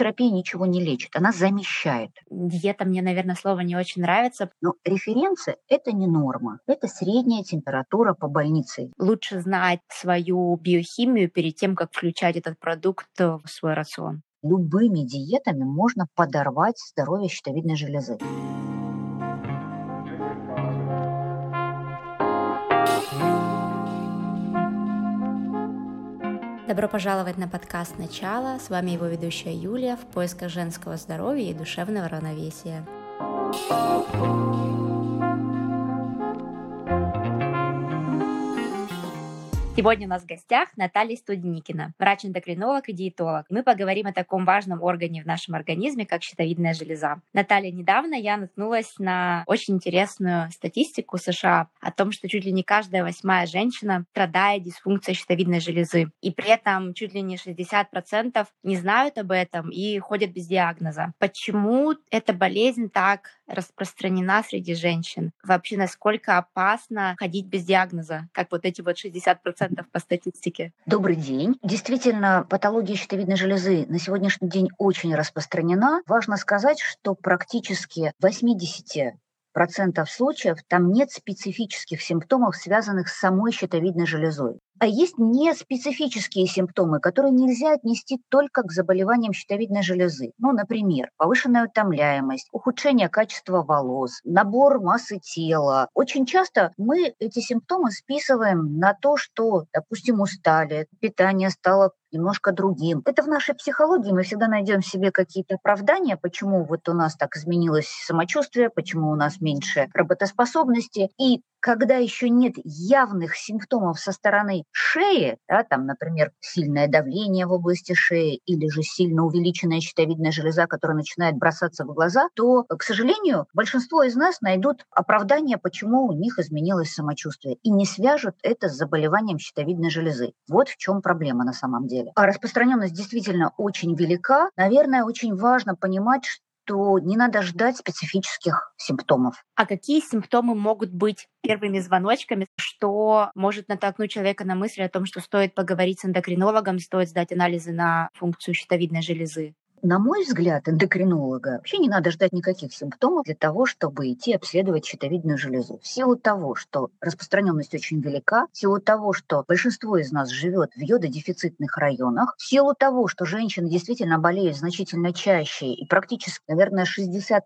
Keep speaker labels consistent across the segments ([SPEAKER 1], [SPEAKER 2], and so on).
[SPEAKER 1] терапия ничего не лечит, она замещает.
[SPEAKER 2] Диета мне, наверное, слово не очень нравится.
[SPEAKER 1] Но референция – это не норма, это средняя температура по больнице.
[SPEAKER 2] Лучше знать свою биохимию перед тем, как включать этот продукт в свой рацион.
[SPEAKER 1] Любыми диетами можно подорвать здоровье щитовидной железы.
[SPEAKER 2] Добро пожаловать на подкаст «Начало». С вами его ведущая Юлия в поисках женского здоровья и душевного равновесия. Сегодня у нас в гостях Наталья Студеникина, врач-эндокринолог и диетолог. Мы поговорим о таком важном органе в нашем организме, как щитовидная железа. Наталья, недавно я наткнулась на очень интересную статистику США о том, что чуть ли не каждая восьмая женщина страдает дисфункцией щитовидной железы. И при этом чуть ли не 60% не знают об этом и ходят без диагноза. Почему эта болезнь так распространена среди женщин? Вообще, насколько опасно ходить без диагноза, как вот эти вот 60% по статистике.
[SPEAKER 1] Добрый день. Действительно, патология щитовидной железы на сегодняшний день очень распространена. Важно сказать, что практически 80 процентов случаев там нет специфических симптомов, связанных с самой щитовидной железой. А есть неспецифические симптомы, которые нельзя отнести только к заболеваниям щитовидной железы. Ну, например, повышенная утомляемость, ухудшение качества волос, набор массы тела. Очень часто мы эти симптомы списываем на то, что, допустим, устали, питание стало немножко другим. Это в нашей психологии мы всегда найдем себе какие-то оправдания, почему вот у нас так изменилось самочувствие, почему у нас меньше работоспособности. И когда еще нет явных симптомов со стороны шеи, да, там, например, сильное давление в области шеи или же сильно увеличенная щитовидная железа, которая начинает бросаться в глаза, то, к сожалению, большинство из нас найдут оправдание, почему у них изменилось самочувствие, и не свяжут это с заболеванием щитовидной железы. Вот в чем проблема на самом деле. А распространенность действительно очень велика. Наверное, очень важно понимать, что то не надо ждать специфических симптомов.
[SPEAKER 2] А какие симптомы могут быть первыми звоночками, что может натолкнуть человека на мысль о том, что стоит поговорить с эндокринологом, стоит сдать анализы на функцию щитовидной железы?
[SPEAKER 1] На мой взгляд, эндокринолога вообще не надо ждать никаких симптомов для того, чтобы идти обследовать щитовидную железу. В силу того, что распространенность очень велика, в силу того, что большинство из нас живет в йододефицитных районах, в силу того, что женщины действительно болеют значительно чаще, и практически, наверное, 60%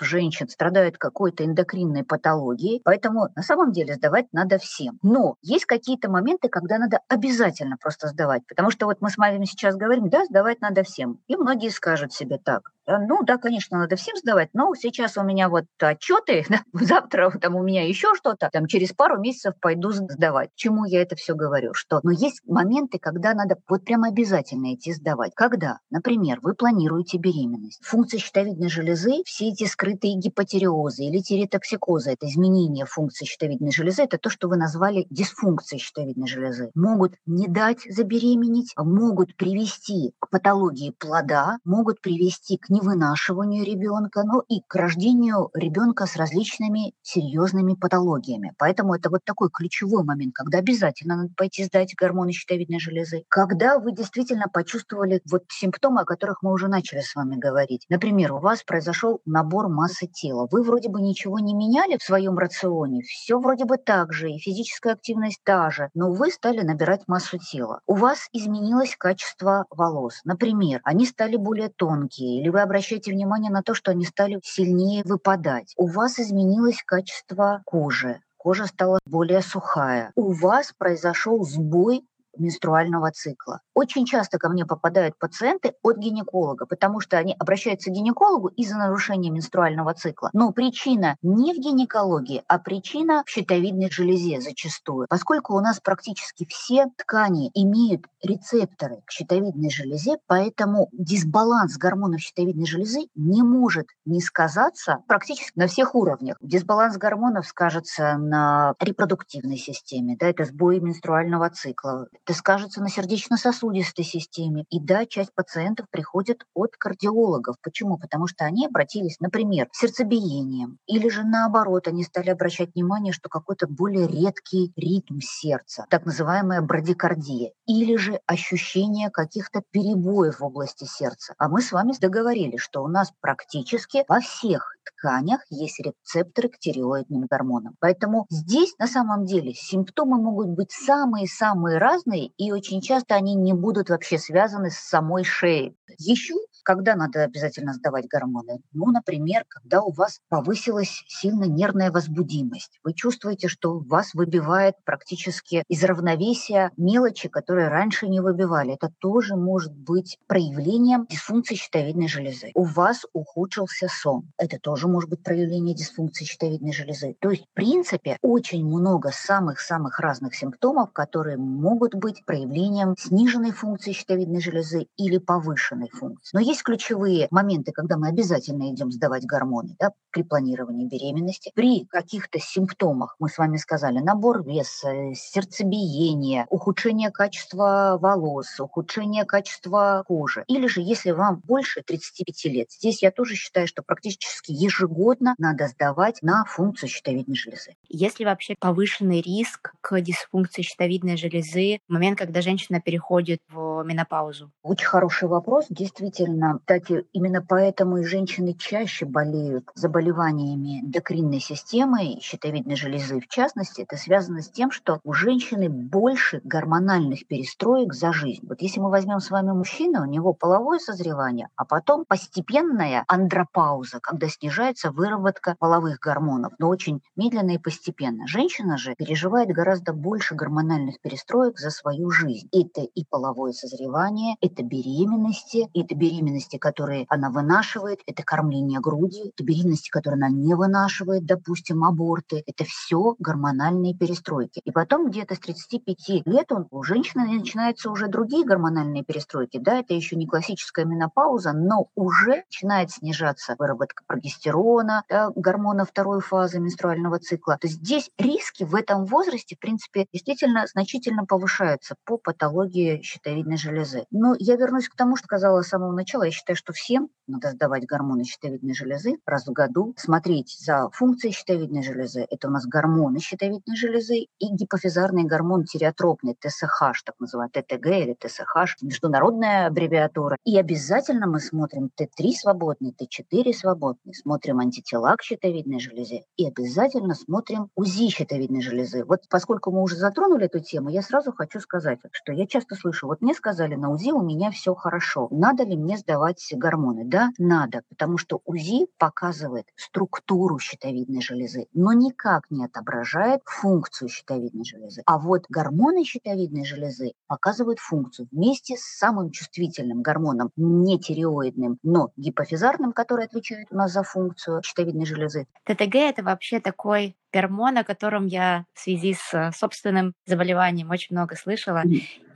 [SPEAKER 1] женщин страдают какой-то эндокринной патологией, поэтому на самом деле сдавать надо всем. Но есть какие-то моменты, когда надо обязательно просто сдавать, потому что вот мы с вами сейчас говорим, да, сдавать надо всем. И многие многие скажут себе так. Ну да, конечно, надо всем сдавать, но сейчас у меня вот отчеты, да, завтра там у меня еще что-то, там через пару месяцев пойду сдавать. Чему я это все говорю? Что, но есть моменты, когда надо вот прям обязательно идти сдавать. Когда, например, вы планируете беременность, функция щитовидной железы, все эти скрытые гипотереозы или тиреотоксикозы, это изменение функции щитовидной железы, это то, что вы назвали дисфункцией щитовидной железы, могут не дать забеременеть, могут привести к патологии плода, могут привести к невынашиванию ребенка, но и к рождению ребенка с различными серьезными патологиями. Поэтому это вот такой ключевой момент, когда обязательно надо пойти сдать гормоны щитовидной железы. Когда вы действительно почувствовали вот симптомы, о которых мы уже начали с вами говорить. Например, у вас произошел набор массы тела. Вы вроде бы ничего не меняли в своем рационе, все вроде бы так же, и физическая активность та же, но вы стали набирать массу тела. У вас изменилось качество волос. Например, они стали более тонкие, или вы обращайте внимание на то, что они стали сильнее выпадать. У вас изменилось качество кожи, кожа стала более сухая. У вас произошел сбой менструального цикла. Очень часто ко мне попадают пациенты от гинеколога, потому что они обращаются к гинекологу из-за нарушения менструального цикла. Но причина не в гинекологии, а причина в щитовидной железе зачастую. Поскольку у нас практически все ткани имеют рецепторы к щитовидной железе, поэтому дисбаланс гормонов щитовидной железы не может не сказаться практически на всех уровнях. Дисбаланс гормонов скажется на репродуктивной системе, да, это сбои менструального цикла, это скажется на сердечно-сосудистой системе. И да, часть пациентов приходит от кардиологов. Почему? Потому что они обратились, например, к сердцебиением. Или же наоборот, они стали обращать внимание, что какой-то более редкий ритм сердца, так называемая брадикардия. Или же ощущение каких-то перебоев в области сердца. А мы с вами договорились, что у нас практически во всех тканях есть рецепторы к тиреоидным гормонам. Поэтому здесь на самом деле симптомы могут быть самые-самые разные, и очень часто они не будут вообще связаны с самой шеей. Еще когда надо обязательно сдавать гормоны? Ну, например, когда у вас повысилась сильно нервная возбудимость. Вы чувствуете, что вас выбивает практически из равновесия мелочи, которые раньше не выбивали. Это тоже может быть проявлением дисфункции щитовидной железы. У вас ухудшился сон. Это тоже может быть проявление дисфункции щитовидной железы. То есть, в принципе, очень много самых-самых разных симптомов, которые могут быть проявлением сниженной функции щитовидной железы или повышенной функции. Но есть ключевые моменты, когда мы обязательно идем сдавать гормоны да, при планировании беременности. При каких-то симптомах, мы с вами сказали, набор веса, сердцебиение, ухудшение качества волос, ухудшение качества кожи. Или же, если вам больше 35 лет, здесь я тоже считаю, что практически ежегодно надо сдавать на функцию щитовидной железы.
[SPEAKER 2] Есть ли вообще повышенный риск к дисфункции щитовидной железы в момент, когда женщина переходит в менопаузу?
[SPEAKER 1] Очень хороший вопрос. Действительно, Действительно, кстати, именно поэтому и женщины чаще болеют заболеваниями эндокринной системы, щитовидной железы в частности. Это связано с тем, что у женщины больше гормональных перестроек за жизнь. Вот если мы возьмем с вами мужчину, у него половое созревание, а потом постепенная андропауза, когда снижается выработка половых гормонов, но очень медленно и постепенно. Женщина же переживает гораздо больше гормональных перестроек за свою жизнь. Это и половое созревание, это беременности, это беременности беременности, которые она вынашивает, это кормление грудью, это беременности, которые она не вынашивает, допустим, аборты. Это все гормональные перестройки. И потом где-то с 35 лет он, у женщины начинаются уже другие гормональные перестройки. Да, это еще не классическая менопауза, но уже начинает снижаться выработка прогестерона, да, гормона второй фазы менструального цикла. То есть здесь риски в этом возрасте, в принципе, действительно значительно повышаются по патологии щитовидной железы. Но я вернусь к тому, что сказала с самого начала, начала, я считаю, что всем надо сдавать гормоны щитовидной железы раз в году, смотреть за функцией щитовидной железы. Это у нас гормоны щитовидной железы и гипофизарный гормон тиреотропный, ТСХ, так называемый ТТГ или ТСХ, международная аббревиатура. И обязательно мы смотрим Т3 свободный, Т4 свободный, смотрим антитела к щитовидной железе и обязательно смотрим УЗИ щитовидной железы. Вот поскольку мы уже затронули эту тему, я сразу хочу сказать, что я часто слышу, вот мне сказали, на УЗИ у меня все хорошо. Надо ли мне сдавать гормоны? Да, надо, потому что УЗИ показывает структуру щитовидной железы, но никак не отображает функцию щитовидной железы. А вот гормоны щитовидной железы показывают функцию вместе с самым чувствительным гормоном, не тиреоидным, но гипофизарным, который отвечает у нас за функцию щитовидной железы.
[SPEAKER 2] ТТГ – это вообще такой гормон, о котором я в связи с собственным заболеванием очень много слышала.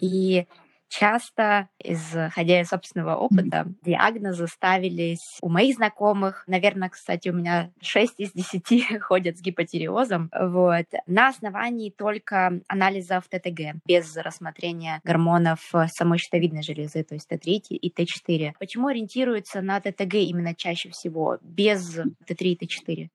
[SPEAKER 2] И Часто, исходя из собственного опыта, диагнозы ставились у моих знакомых. Наверное, кстати, у меня 6 из 10 ходят с гипотиреозом. Вот, на основании только анализов ТТГ, без рассмотрения гормонов самой щитовидной железы, то есть Т3 и Т4. Почему ориентируются на ТТГ именно чаще всего, без Т3 и Т4?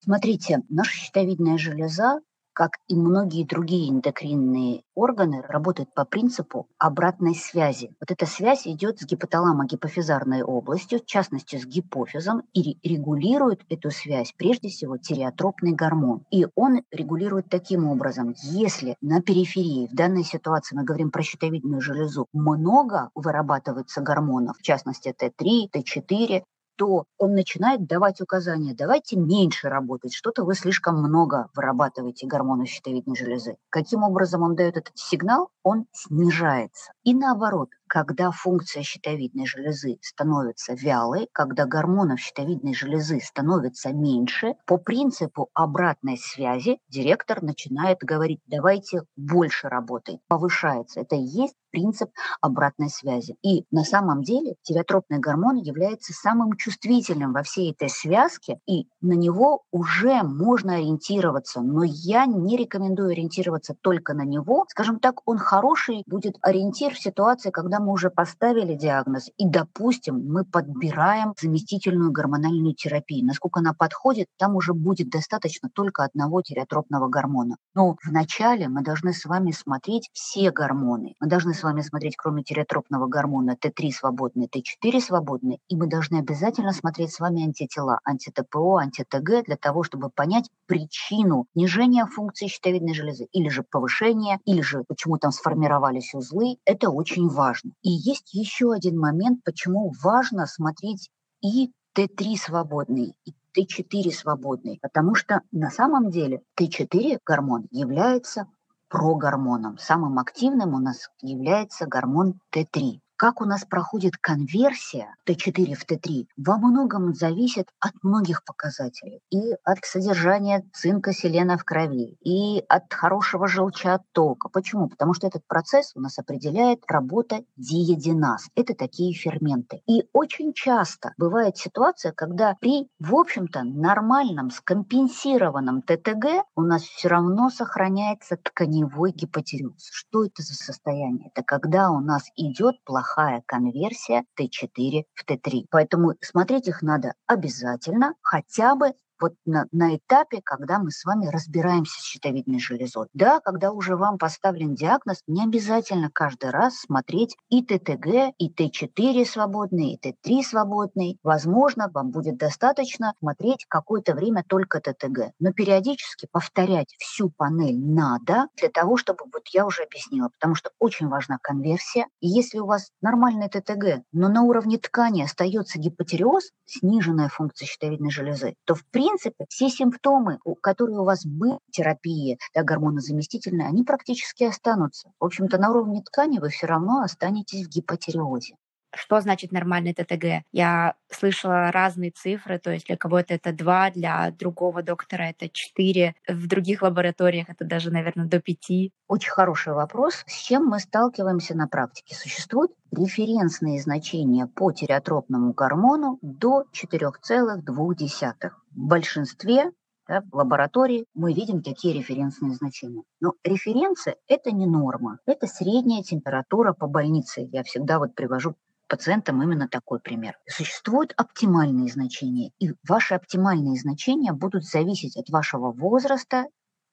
[SPEAKER 1] Смотрите, наша щитовидная железа как и многие другие эндокринные органы, работают по принципу обратной связи. Вот эта связь идет с гипоталамо-гипофизарной областью, в частности с гипофизом, и регулирует эту связь прежде всего тиреотропный гормон. И он регулирует таким образом, если на периферии, в данной ситуации мы говорим про щитовидную железу, много вырабатывается гормонов, в частности Т3, Т4, то он начинает давать указания, давайте меньше работать, что-то вы слишком много вырабатываете гормонов щитовидной железы. Каким образом он дает этот сигнал? Он снижается. И наоборот, когда функция щитовидной железы становится вялой, когда гормонов щитовидной железы становится меньше, по принципу обратной связи директор начинает говорить, давайте больше работать, повышается. Это и есть принцип обратной связи. И на самом деле тиреотропный гормон является самым чувствительным во всей этой связке, и на него уже можно ориентироваться. Но я не рекомендую ориентироваться только на него. Скажем так, он хороший будет ориентир в ситуации, когда мы уже поставили диагноз, и, допустим, мы подбираем заместительную гормональную терапию. Насколько она подходит, там уже будет достаточно только одного тиреотропного гормона. Но вначале мы должны с вами смотреть все гормоны. Мы должны с вами смотреть, кроме тиреотропного гормона, Т3 свободный, Т4 свободный, и мы должны обязательно смотреть с вами антитела, анти-ТПО, анти-ТГ, для того, чтобы понять причину снижения функции щитовидной железы, или же повышения, или же почему там сформировались узлы. Это очень важно. И есть еще один момент, почему важно смотреть и Т3 свободный, и Т4 свободный, потому что на самом деле Т4 гормон является прогормоном. Самым активным у нас является гормон Т3 как у нас проходит конверсия Т4 в Т3, во многом зависит от многих показателей. И от содержания цинка, селена в крови, и от хорошего желчеоттока. Почему? Потому что этот процесс у нас определяет работа диединаз. Это такие ферменты. И очень часто бывает ситуация, когда при, в общем-то, нормальном, скомпенсированном ТТГ у нас все равно сохраняется тканевой гипотиреоз. Что это за состояние? Это когда у нас идет плохая плохая конверсия Т4 в Т3. Поэтому смотреть их надо обязательно, хотя бы вот на, на этапе, когда мы с вами разбираемся с щитовидной железой. Да, когда уже вам поставлен диагноз, не обязательно каждый раз смотреть и ТТГ, и Т4 свободный, и Т3 свободный. Возможно, вам будет достаточно смотреть какое-то время только ТТГ. Но периодически повторять всю панель надо для того, чтобы, вот я уже объяснила, потому что очень важна конверсия. И если у вас нормальный ТТГ, но на уровне ткани остается гипотереоз, сниженная функция щитовидной железы, то в принципе принципе, все симптомы, которые у вас были в терапии, да, гормонозаместительные, они практически останутся. В общем-то, на уровне ткани вы все равно останетесь в гипотереозе.
[SPEAKER 2] Что значит нормальный ТТГ? Я слышала разные цифры, то есть для кого-то это 2, для другого доктора это 4, в других лабораториях это даже, наверное, до 5.
[SPEAKER 1] Очень хороший вопрос. С чем мы сталкиваемся на практике? Существуют референсные значения по тиреотропному гормону до 4,2. В большинстве да, в лаборатории мы видим такие референсные значения. Но референция – это не норма, это средняя температура по больнице. Я всегда вот привожу пациентам именно такой пример. Существуют оптимальные значения, и ваши оптимальные значения будут зависеть от вашего возраста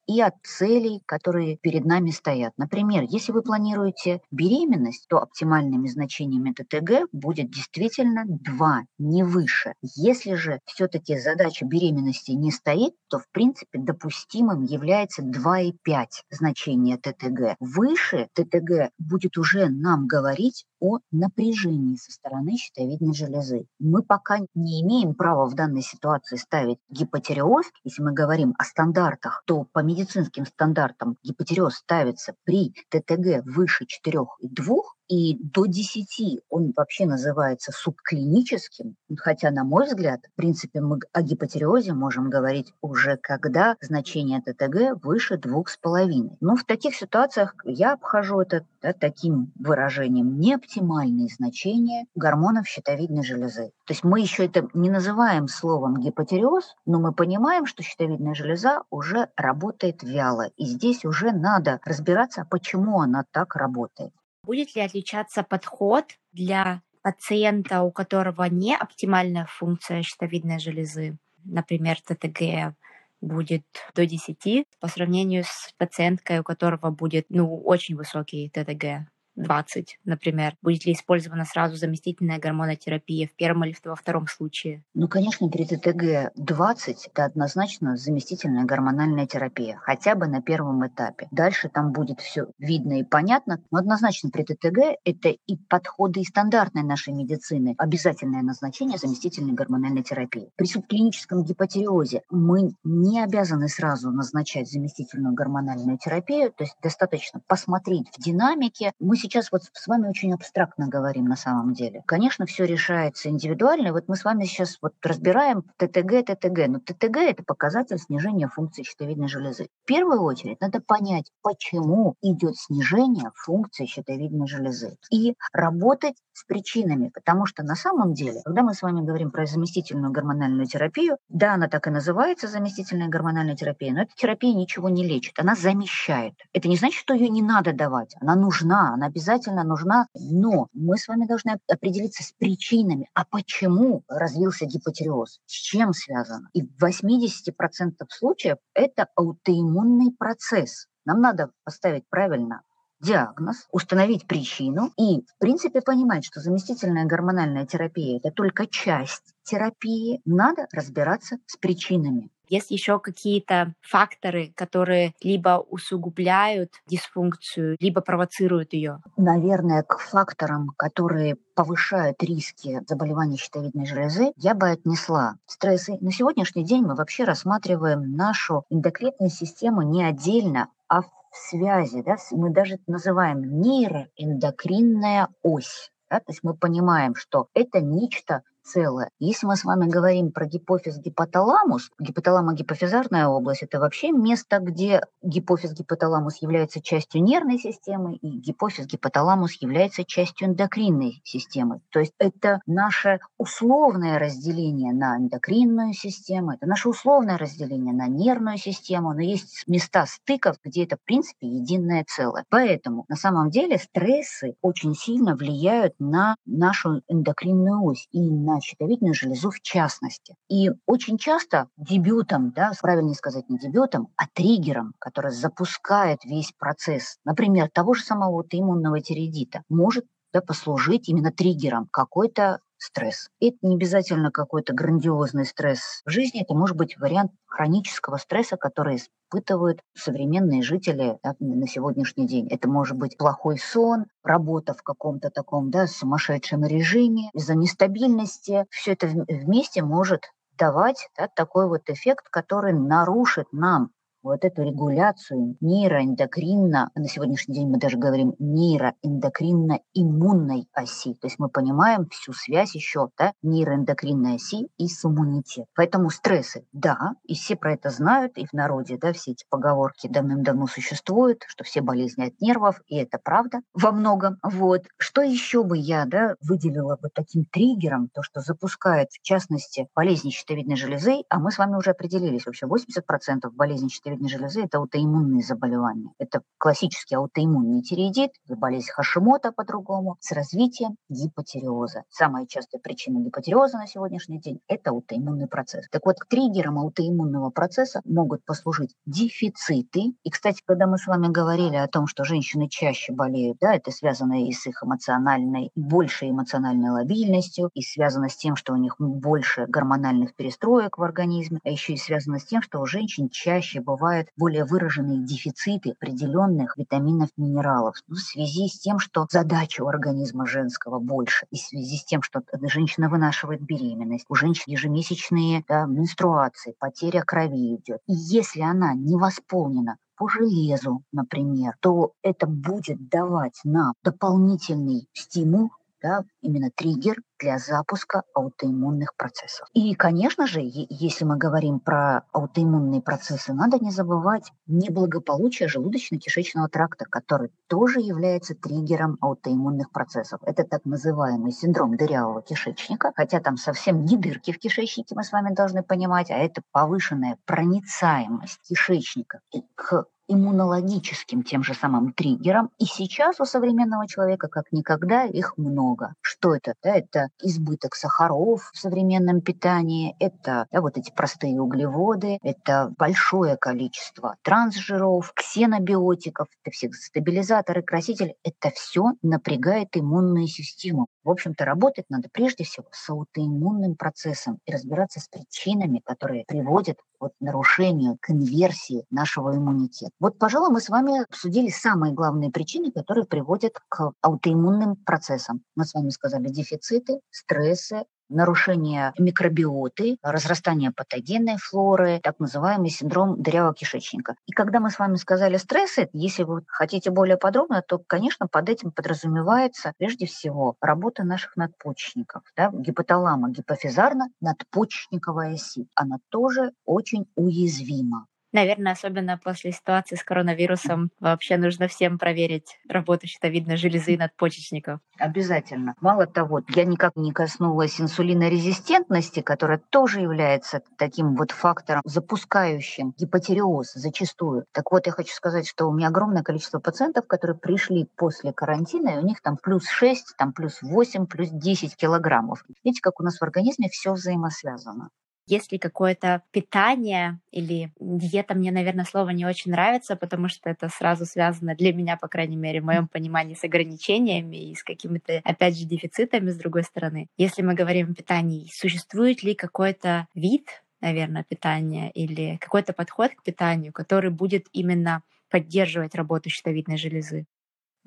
[SPEAKER 1] и от целей, которые перед нами стоят. Например, если вы планируете беременность, то оптимальными значениями ТТГ будет действительно 2, не выше. Если же все-таки задача беременности не стоит, то в принципе допустимым является 2,5 значения ТТГ. Выше ТТГ будет уже нам говорить о напряжении со стороны щитовидной железы. Мы пока не имеем права в данной ситуации ставить гипотереоз. Если мы говорим о стандартах, то по медицинским стандартам гипотереоз ставится при ТТГ выше 4,2, и до 10 он вообще называется субклиническим, хотя, на мой взгляд, в принципе, мы о гипотереозе можем говорить уже когда значение ТТГ выше 2,5. Но в таких ситуациях я обхожу это да, таким выражением неоптимальные значения гормонов щитовидной железы. То есть мы еще это не называем словом гипотереоз, но мы понимаем, что щитовидная железа уже работает вяло. И здесь уже надо разбираться, почему она так работает.
[SPEAKER 2] Будет ли отличаться подход для пациента, у которого не оптимальная функция щитовидной железы, например, ТТГ будет до 10 по сравнению с пациенткой, у которого будет ну, очень высокий ТТГ? 20, например? Будет ли использована сразу заместительная гормонотерапия в первом или во втором случае?
[SPEAKER 1] Ну, конечно, при ТТГ 20 это однозначно заместительная гормональная терапия, хотя бы на первом этапе. Дальше там будет все видно и понятно, но однозначно при ТТГ это и подходы и стандартной нашей медицины, обязательное назначение заместительной гормональной терапии. При субклиническом гипотереозе мы не обязаны сразу назначать заместительную гормональную терапию, то есть достаточно посмотреть в динамике. Мы сейчас вот с вами очень абстрактно говорим на самом деле. Конечно, все решается индивидуально. Вот мы с вами сейчас вот разбираем ТТГ, ТТГ. Но ТТГ – это показатель снижения функции щитовидной железы. В первую очередь надо понять, почему идет снижение функции щитовидной железы. И работать с причинами, потому что на самом деле, когда мы с вами говорим про заместительную гормональную терапию, да, она так и называется заместительная гормональная терапия, но эта терапия ничего не лечит, она замещает. Это не значит, что ее не надо давать, она нужна, она обязательно нужна, но мы с вами должны определиться с причинами, а почему развился гипотереоз, с чем связано. И в 80% случаев это аутоиммунный процесс. Нам надо поставить правильно диагноз, установить причину и, в принципе, понимать, что заместительная гормональная терапия – это только часть терапии, надо разбираться с причинами.
[SPEAKER 2] Есть еще какие-то факторы, которые либо усугубляют дисфункцию, либо провоцируют ее?
[SPEAKER 1] Наверное, к факторам, которые повышают риски заболеваний щитовидной железы, я бы отнесла стрессы. На сегодняшний день мы вообще рассматриваем нашу эндокринную систему не отдельно, а в связи, да, мы даже называем нейроэндокринная ось. Да, то есть мы понимаем, что это нечто целое. Если мы с вами говорим про гипофиз гипоталамус, гипоталамо-гипофизарная область – это вообще место, где гипофиз-гипоталамус является частью нервной системы, и гипофиз-гипоталамус является частью эндокринной системы. То есть это наше условное разделение на эндокринную систему, это наше условное разделение на нервную систему, но есть места стыков, где это, в принципе, единое целое. Поэтому на самом деле стрессы очень сильно влияют на нашу эндокринную ось и на на щитовидную железу в частности. И очень часто дебютом, да, правильнее сказать не дебютом, а триггером, который запускает весь процесс, например, того же самого аутоиммунного тиреидита, может да, послужить именно триггером какой-то стресс. Это не обязательно какой-то грандиозный стресс в жизни, это может быть вариант хронического стресса, который испытывают современные жители да, на сегодняшний день. Это может быть плохой сон, работа в каком-то таком да, сумасшедшем режиме, из-за нестабильности. Все это вместе может давать да, такой вот эффект, который нарушит нам вот эту регуляцию нейроэндокринно, на сегодняшний день мы даже говорим нейроэндокринно-иммунной оси. То есть мы понимаем всю связь еще да, нейроэндокринной оси и с иммунитетом. Поэтому стрессы, да, и все про это знают, и в народе, да, все эти поговорки давным-давно существуют, что все болезни от нервов, и это правда во многом. Вот. Что еще бы я да, выделила бы таким триггером, то, что запускает, в частности, болезни щитовидной железы, а мы с вами уже определились, вообще 80% болезней щитовидной щитовидной железы – это аутоиммунные заболевания. Это классический аутоиммунный тиреидит, болезнь Хашимота по-другому, с развитием гипотереоза. Самая частая причина гипотереоза на сегодняшний день – это аутоиммунный процесс. Так вот, триггером аутоиммунного процесса могут послужить дефициты. И, кстати, когда мы с вами говорили о том, что женщины чаще болеют, да, это связано и с их эмоциональной, большей эмоциональной лобильностью, и связано с тем, что у них больше гормональных перестроек в организме, а еще и связано с тем, что у женщин чаще бывает бывают более выраженные дефициты определенных витаминов, минералов ну, в связи с тем, что задача у организма женского больше, и в связи с тем, что женщина вынашивает беременность, у женщин ежемесячные да, менструации, потеря крови идет. И если она не восполнена по железу, например, то это будет давать нам дополнительный стимул да, именно триггер для запуска аутоиммунных процессов. И, конечно же, если мы говорим про аутоиммунные процессы, надо не забывать неблагополучие желудочно-кишечного тракта, который тоже является триггером аутоиммунных процессов. Это так называемый синдром дырявого кишечника, хотя там совсем не дырки в кишечнике, мы с вами должны понимать, а это повышенная проницаемость кишечника к иммунологическим тем же самым триггером. И сейчас у современного человека как никогда их много. Что это? Да, это избыток сахаров в современном питании, это да, вот эти простые углеводы, это большое количество трансжиров, ксенобиотиков, это все стабилизаторы, красители. Это все напрягает иммунную систему. В общем-то, работать надо прежде всего с аутоиммунным процессом и разбираться с причинами, которые приводят вот нарушению, конверсии нашего иммунитета. Вот, пожалуй, мы с вами обсудили самые главные причины, которые приводят к аутоиммунным процессам. Мы с вами сказали дефициты, стрессы, нарушение микробиоты, разрастание патогенной флоры, так называемый синдром дырявого кишечника. И когда мы с вами сказали стрессы, если вы хотите более подробно, то, конечно, под этим подразумевается прежде всего работа наших надпочечников. Да? Гипоталама гипофизарно-надпочечниковая сеть. Она тоже очень уязвима.
[SPEAKER 2] Наверное, особенно после ситуации с коронавирусом вообще нужно всем проверить работу щитовидной железы надпочечников.
[SPEAKER 1] Обязательно. Мало того, я никак не коснулась инсулинорезистентности, которая тоже является таким вот фактором, запускающим гипотереоз зачастую. Так вот, я хочу сказать, что у меня огромное количество пациентов, которые пришли после карантина, и у них там плюс 6, там плюс 8, плюс 10 килограммов. Видите, как у нас в организме все взаимосвязано.
[SPEAKER 2] Есть ли какое-то питание или диета, мне, наверное, слово не очень нравится, потому что это сразу связано для меня, по крайней мере, в моем понимании с ограничениями и с какими-то, опять же, дефицитами с другой стороны. Если мы говорим о питании, существует ли какой-то вид, наверное, питания или какой-то подход к питанию, который будет именно поддерживать работу щитовидной железы?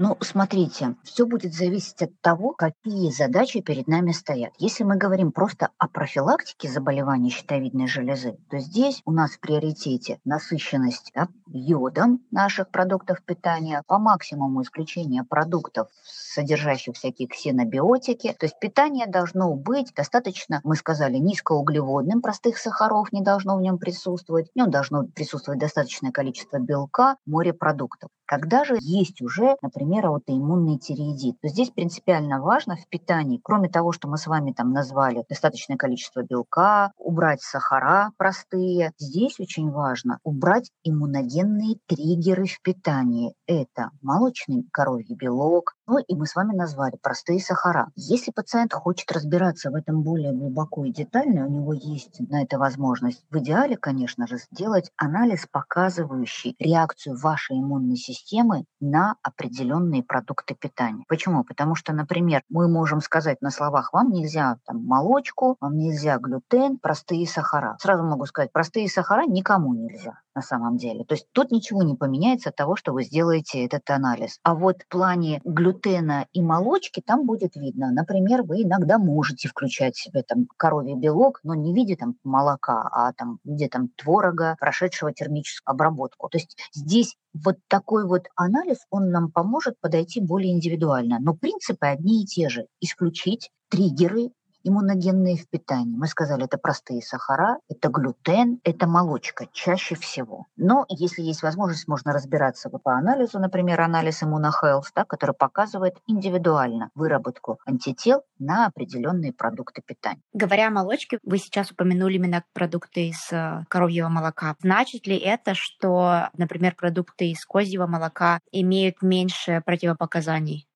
[SPEAKER 1] Ну, смотрите, все будет зависеть от того, какие задачи перед нами стоят. Если мы говорим просто о профилактике заболеваний щитовидной железы, то здесь у нас в приоритете насыщенность да, йодом наших продуктов питания, по максимуму исключения продуктов, содержащих всякие ксенобиотики. То есть питание должно быть достаточно, мы сказали, низкоуглеводным, простых сахаров не должно в нем присутствовать, в нем должно присутствовать достаточное количество белка, морепродуктов. Когда же есть уже, например, аутоиммунный тиреидит, то здесь принципиально важно в питании, кроме того, что мы с вами там назвали достаточное количество белка, убрать сахара простые, здесь очень важно убрать иммуногенные триггеры в питании. Это молочный коровий белок, ну и мы с вами назвали простые сахара. Если пациент хочет разбираться в этом более глубоко и детально, у него есть на это возможность, в идеале, конечно же, сделать анализ, показывающий реакцию вашей иммунной системы на определенные продукты питания. Почему? Потому что, например, мы можем сказать на словах, вам нельзя там, молочку, вам нельзя глютен, простые сахара. Сразу могу сказать, простые сахара никому нельзя на самом деле. То есть тут ничего не поменяется от того, что вы сделаете этот анализ. А вот в плане глютена и молочки там будет видно. Например, вы иногда можете включать себе там коровий белок, но не в виде там молока, а там в виде там творога, прошедшего термическую обработку. То есть здесь вот такой вот анализ, он нам поможет подойти более индивидуально. Но принципы одни и те же. Исключить триггеры иммуногенные в питании. Мы сказали, это простые сахара, это глютен, это молочка чаще всего. Но если есть возможность, можно разбираться по анализу, например, анализ иммунохелс, да, который показывает индивидуально выработку антител на определенные продукты питания.
[SPEAKER 2] Говоря о молочке, вы сейчас упомянули именно продукты из э, коровьего молока. Значит ли это, что, например, продукты из козьего молока имеют меньше противопоказаний?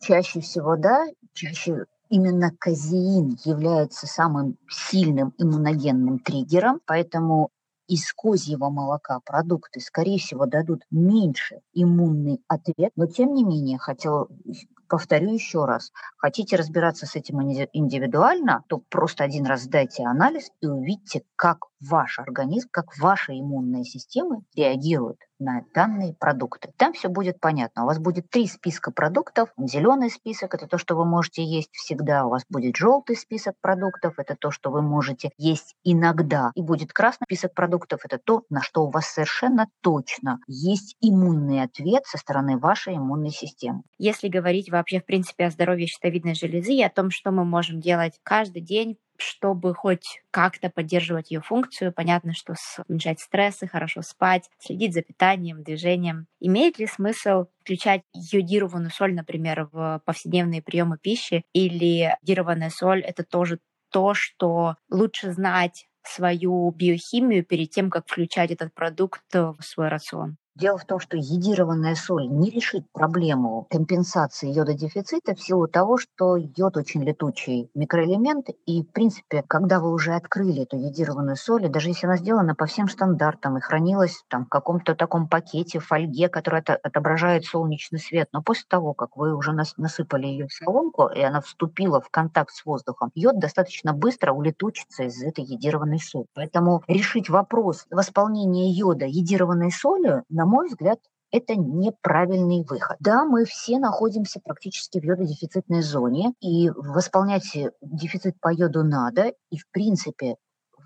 [SPEAKER 1] Чаще всего да, чаще Именно казеин является самым сильным иммуногенным триггером, поэтому из козьего молока продукты, скорее всего, дадут меньше иммунный ответ, но тем не менее, хотела повторю еще раз, хотите разбираться с этим индивидуально, то просто один раз сдайте анализ и увидите, как ваш организм, как ваша иммунная система реагирует на данные продукты. Там все будет понятно. У вас будет три списка продуктов. Зеленый список – это то, что вы можете есть всегда. У вас будет желтый список продуктов – это то, что вы можете есть иногда. И будет красный список продуктов – это то, на что у вас совершенно точно есть иммунный ответ со стороны вашей иммунной системы.
[SPEAKER 2] Если говорить вообще, в принципе, о здоровье щитовидной железы и о том, что мы можем делать каждый день чтобы хоть как-то поддерживать ее функцию. Понятно, что уменьшать стрессы, хорошо спать, следить за питанием, движением. Имеет ли смысл включать йодированную соль, например, в повседневные приемы пищи? Или йодированная соль — это тоже то, что лучше знать свою биохимию перед тем, как включать этот продукт в свой рацион?
[SPEAKER 1] Дело в том, что йодированная соль не решит проблему компенсации йододефицита в силу того, что йод очень летучий микроэлемент, и, в принципе, когда вы уже открыли эту йодированную соль, и даже если она сделана по всем стандартам и хранилась там в каком-то таком пакете, фольге, который отображает солнечный свет, но после того, как вы уже насыпали ее в соломку, и она вступила в контакт с воздухом, йод достаточно быстро улетучится из этой йодированной соли. Поэтому решить вопрос восполнения йода йодированной солью на мой взгляд, это неправильный выход. Да, мы все находимся практически в йододефицитной зоне, и восполнять дефицит по йоду надо, и в принципе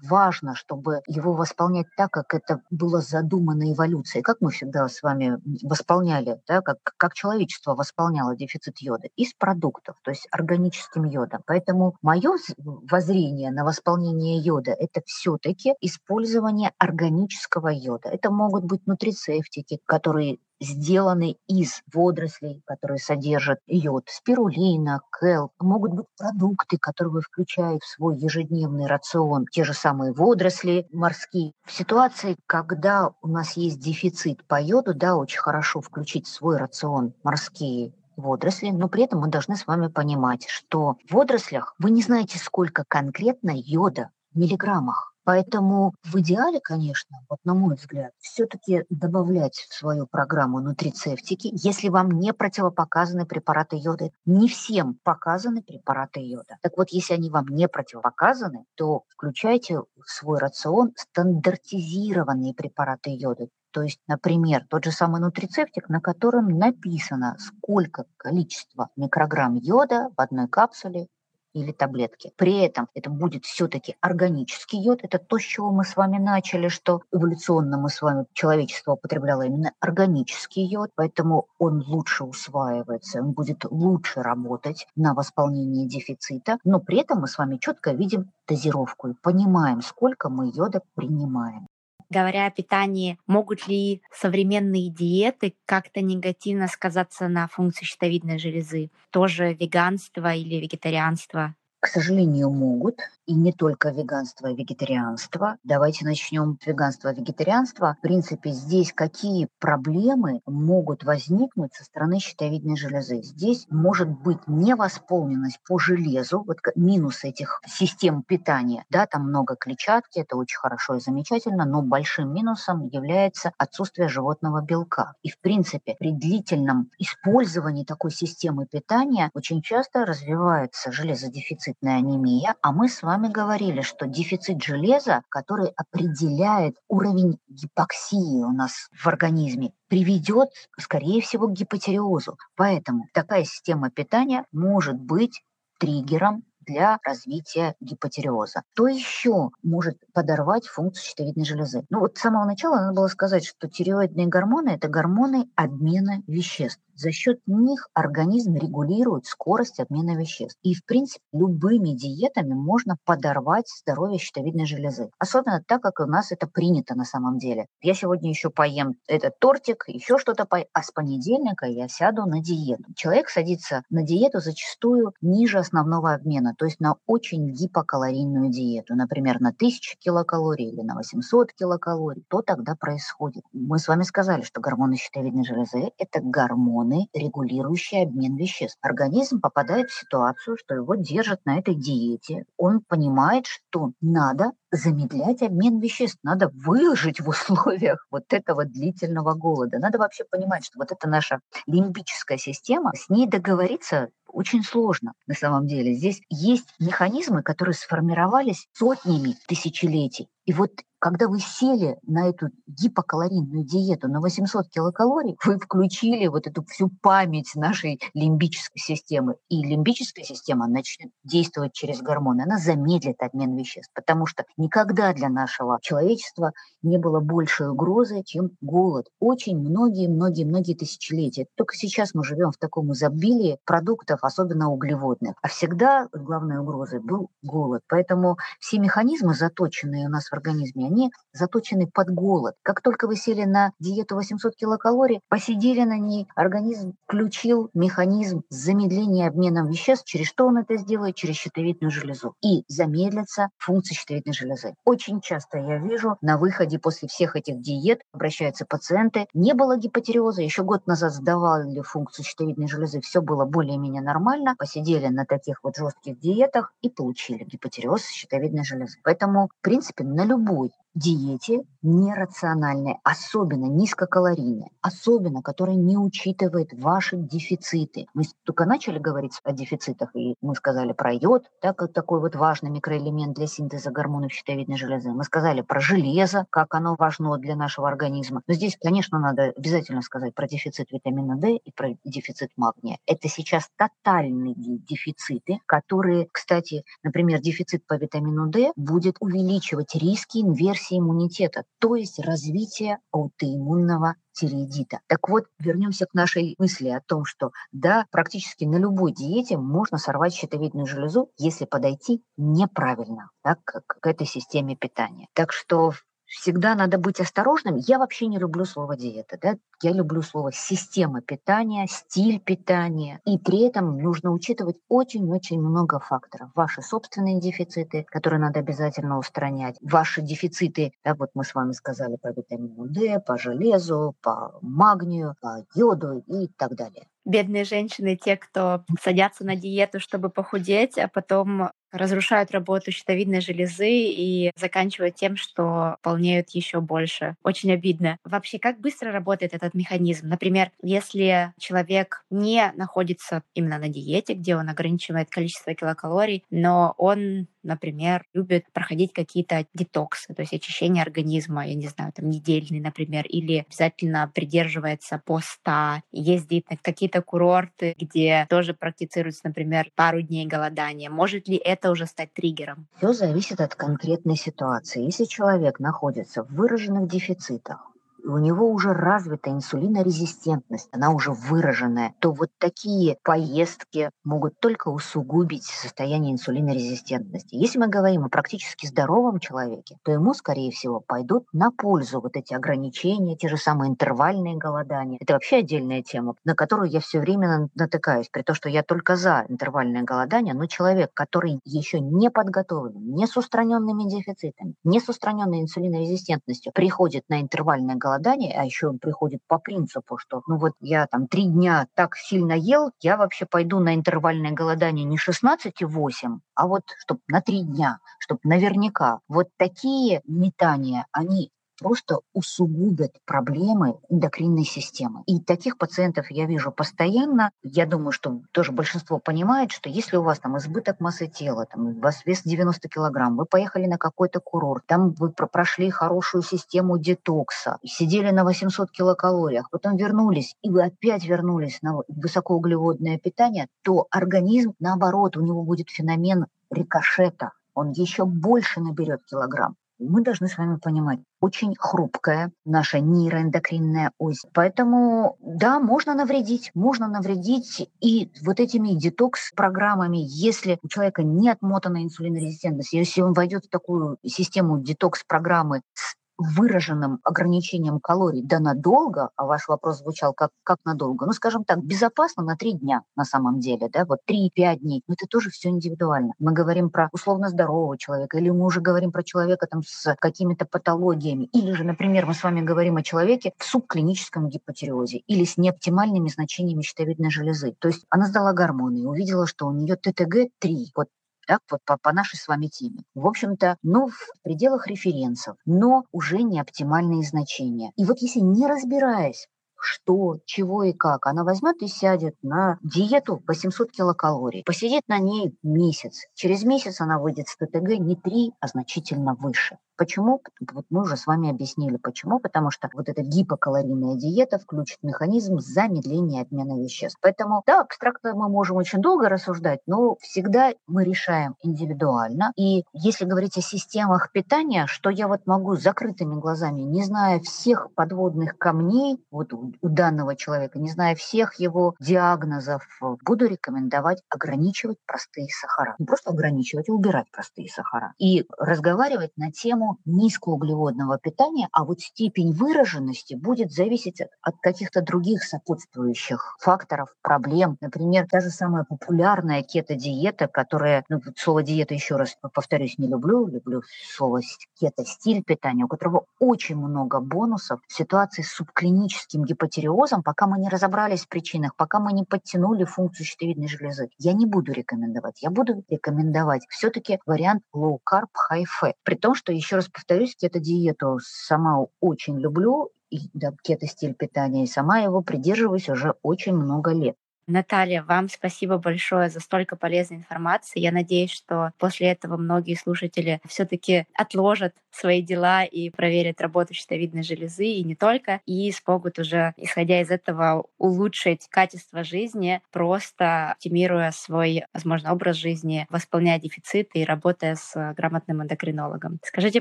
[SPEAKER 1] важно, чтобы его восполнять так, как это было задумано эволюцией. Как мы всегда с вами восполняли, да, как, как человечество восполняло дефицит йода? Из продуктов, то есть органическим йодом. Поэтому мое воззрение на восполнение йода – это все-таки использование органического йода. Это могут быть нутрицептики, которые сделаны из водорослей, которые содержат йод, спирулина, келп. Могут быть продукты, которые вы включаете в свой ежедневный рацион, те же самые водоросли морские. В ситуации, когда у нас есть дефицит по йоду, да, очень хорошо включить в свой рацион морские водоросли, но при этом мы должны с вами понимать, что в водорослях вы не знаете, сколько конкретно йода в миллиграммах. Поэтому в идеале, конечно, вот на мой взгляд, все-таки добавлять в свою программу нутрицептики, если вам не противопоказаны препараты йода. Не всем показаны препараты йода. Так вот, если они вам не противопоказаны, то включайте в свой рацион стандартизированные препараты йода. То есть, например, тот же самый нутрицептик, на котором написано, сколько количество микрограмм йода в одной капсуле или таблетки. При этом это будет все-таки органический йод. Это то, с чего мы с вами начали, что эволюционно мы с вами, человечество употребляло именно органический йод, поэтому он лучше усваивается, он будет лучше работать на восполнение дефицита, но при этом мы с вами четко видим дозировку и понимаем, сколько мы йода принимаем.
[SPEAKER 2] Говоря о питании, могут ли современные диеты как-то негативно сказаться на функции щитовидной железы? Тоже веганство или вегетарианство?
[SPEAKER 1] К сожалению, могут и не только веганство и вегетарианство. Давайте начнем с веганства и вегетарианства. В принципе, здесь какие проблемы могут возникнуть со стороны щитовидной железы? Здесь может быть невосполненность по железу, вот минус этих систем питания. Да, там много клетчатки, это очень хорошо и замечательно, но большим минусом является отсутствие животного белка. И, в принципе, при длительном использовании такой системы питания очень часто развивается железодефицитная анемия, а мы с вами вами говорили, что дефицит железа, который определяет уровень гипоксии у нас в организме, приведет, скорее всего, к гипотериозу. Поэтому такая система питания может быть триггером для развития гипотериоза. Что еще может подорвать функцию щитовидной железы? Ну вот с самого начала надо было сказать, что тиреоидные гормоны – это гормоны обмена веществ. За счет них организм регулирует скорость обмена веществ. И, в принципе, любыми диетами можно подорвать здоровье щитовидной железы. Особенно так, как у нас это принято на самом деле. Я сегодня еще поем этот тортик, еще что-то поем, а с понедельника я сяду на диету. Человек садится на диету зачастую ниже основного обмена, то есть на очень гипокалорийную диету, например, на 1000 килокалорий или на 800 килокалорий. Что тогда происходит? Мы с вами сказали, что гормоны щитовидной железы – это гормоны, гормоны, регулирующие обмен веществ. Организм попадает в ситуацию, что его держат на этой диете. Он понимает, что надо замедлять обмен веществ, надо выжить в условиях вот этого длительного голода. Надо вообще понимать, что вот эта наша лимбическая система, с ней договориться очень сложно на самом деле. Здесь есть механизмы, которые сформировались сотнями тысячелетий. И вот когда вы сели на эту гипокалорийную диету на 800 килокалорий, вы включили вот эту всю память нашей лимбической системы. И лимбическая система начнет действовать через гормоны. Она замедлит обмен веществ, потому что никогда для нашего человечества не было большей угрозы, чем голод. Очень многие-многие-многие тысячелетия. Только сейчас мы живем в таком изобилии продуктов, особенно углеводных. А всегда главной угрозой был голод. Поэтому все механизмы, заточенные у нас в организме, они заточены под голод. Как только вы сели на диету 800 килокалорий, посидели на ней, организм включил механизм замедления обмена веществ. Через что он это сделает? Через щитовидную железу. И замедлится функция щитовидной железы. Очень часто я вижу на выходе после всех этих диет обращаются пациенты. Не было гипотериоза, еще год назад сдавали функцию щитовидной железы, все было более-менее нормально, посидели на таких вот жестких диетах и получили гипотериоз щитовидной железы. Поэтому, в принципе, на любой диете нерациональной, особенно низкокалорийной, особенно которая не учитывает ваши дефициты. Мы только начали говорить о дефицитах, и мы сказали про йод, да, как такой вот важный микроэлемент для синтеза гормонов щитовидной железы. Мы сказали про железо, как оно важно для нашего организма. Но здесь, конечно, надо обязательно сказать про дефицит витамина D и про дефицит магния. Это сейчас тотальные дефициты, которые, кстати, например, дефицит по витамину D будет увеличивать риски инверсии иммунитета, то есть развитие аутоиммунного тиреидита. Так вот, вернемся к нашей мысли о том, что да, практически на любой диете можно сорвать щитовидную железу, если подойти неправильно да, к, к этой системе питания. Так что всегда надо быть осторожным. Я вообще не люблю слово диета. Да? Я люблю слово система питания, стиль питания. И при этом нужно учитывать очень-очень много факторов. Ваши собственные дефициты, которые надо обязательно устранять. Ваши дефициты, да, вот мы с вами сказали по витамину D, по железу, по магнию, по йоду и так далее
[SPEAKER 2] бедные женщины, те, кто садятся на диету, чтобы похудеть, а потом разрушают работу щитовидной железы и заканчивают тем, что полнеют еще больше. Очень обидно. Вообще, как быстро работает этот механизм? Например, если человек не находится именно на диете, где он ограничивает количество килокалорий, но он например, любит проходить какие-то детоксы, то есть очищение организма, я не знаю, там недельный, например, или обязательно придерживается поста, ездит на какие-то курорты, где тоже практицируется, например, пару дней голодания. Может ли это уже стать триггером?
[SPEAKER 1] Все зависит от конкретной ситуации. Если человек находится в выраженных дефицитах, у него уже развита инсулинорезистентность, она уже выраженная, то вот такие поездки могут только усугубить состояние инсулинорезистентности. Если мы говорим о практически здоровом человеке, то ему, скорее всего, пойдут на пользу вот эти ограничения, те же самые интервальные голодания. Это вообще отдельная тема, на которую я все время натыкаюсь, при том, что я только за интервальное голодание, но человек, который еще не подготовлен, не с устраненными дефицитами, не с устраненной инсулинорезистентностью, приходит на интервальное голодание, голодание, а еще он приходит по принципу, что ну вот я там три дня так сильно ел, я вообще пойду на интервальное голодание не 16,8, а вот чтобы на три дня, чтобы наверняка. Вот такие метания, они просто усугубят проблемы эндокринной системы. И таких пациентов я вижу постоянно. Я думаю, что тоже большинство понимает, что если у вас там избыток массы тела, там, у вас вес 90 килограмм, вы поехали на какой-то курорт, там вы прошли хорошую систему детокса, сидели на 800 килокалориях, потом вернулись, и вы опять вернулись на высокоуглеводное питание, то организм, наоборот, у него будет феномен рикошета, он еще больше наберет килограмм мы должны с вами понимать, очень хрупкая наша нейроэндокринная ось. Поэтому, да, можно навредить, можно навредить и вот этими детокс-программами, если у человека не отмотана инсулинорезистентность, если он войдет в такую систему детокс-программы с выраженным ограничением калорий да надолго, а ваш вопрос звучал как, как надолго, ну, скажем так, безопасно на три дня на самом деле, да, вот три-пять дней, но это тоже все индивидуально. Мы говорим про условно здорового человека, или мы уже говорим про человека там с какими-то патологиями, или же, например, мы с вами говорим о человеке в субклиническом гипотереозе или с неоптимальными значениями щитовидной железы. То есть она сдала гормоны и увидела, что у нее ТТГ-3, вот так, вот по, по нашей с вами теме. В общем-то, ну, в пределах референсов, но уже не оптимальные значения. И вот если не разбираясь, что, чего и как. Она возьмет и сядет на диету 800 килокалорий, посидит на ней месяц. Через месяц она выйдет с ТТГ не 3, а значительно выше. Почему? Вот мы уже с вами объяснили, почему. Потому что вот эта гипокалорийная диета включит механизм замедления обмена веществ. Поэтому, да, абстрактно мы можем очень долго рассуждать, но всегда мы решаем индивидуально. И если говорить о системах питания, что я вот могу с закрытыми глазами, не зная всех подводных камней вот у, данного человека, не зная всех его диагнозов, буду рекомендовать ограничивать простые сахара. Не просто ограничивать, а убирать простые сахара. И разговаривать на тему низкоуглеводного питания, а вот степень выраженности будет зависеть от каких-то других сопутствующих факторов, проблем. Например, та же самая популярная кето-диета, которая, ну, слово диета еще раз повторюсь, не люблю, люблю слово кето-стиль питания, у которого очень много бонусов в ситуации с субклиническим гипотенузом гипотериозом, пока мы не разобрались в причинах, пока мы не подтянули функцию щитовидной железы. Я не буду рекомендовать. Я буду рекомендовать все-таки вариант low carb, high fat. При том, что, еще раз повторюсь, кето-диету сама очень люблю, и да, кето-стиль питания, и сама его придерживаюсь уже очень много лет.
[SPEAKER 2] Наталья, вам спасибо большое за столько полезной информации. Я надеюсь, что после этого многие слушатели все-таки отложат свои дела и проверят работу щитовидной железы и не только, и смогут уже, исходя из этого, улучшить качество жизни, просто оптимируя свой, возможно, образ жизни, восполняя дефициты и работая с грамотным эндокринологом. Скажите,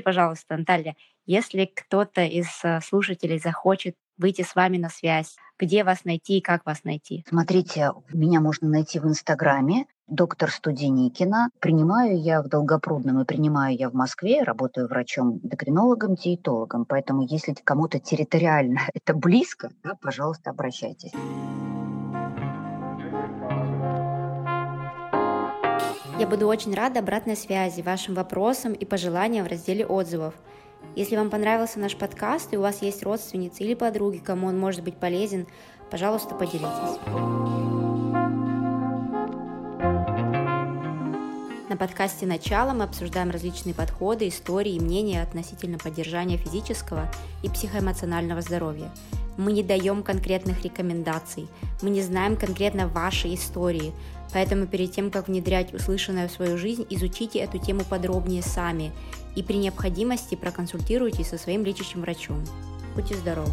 [SPEAKER 2] пожалуйста, Наталья, если кто-то из слушателей захочет выйти с вами на связь? Где вас найти и как вас найти?
[SPEAKER 1] Смотрите, меня можно найти в Инстаграме доктор Студеникина. Принимаю я в Долгопрудном и принимаю я в Москве, работаю врачом-эндокринологом, диетологом. Поэтому если кому-то территориально это близко, да, пожалуйста, обращайтесь.
[SPEAKER 2] Я буду очень рада обратной связи, вашим вопросам и пожеланиям в разделе отзывов. Если вам понравился наш подкаст и у вас есть родственницы или подруги, кому он может быть полезен, пожалуйста, поделитесь. На подкасте «Начало» мы обсуждаем различные подходы, истории и мнения относительно поддержания физического и психоэмоционального здоровья. Мы не даем конкретных рекомендаций, мы не знаем конкретно вашей истории, поэтому перед тем, как внедрять услышанное в свою жизнь, изучите эту тему подробнее сами и при необходимости проконсультируйтесь со своим лечащим врачом. Будьте здоровы!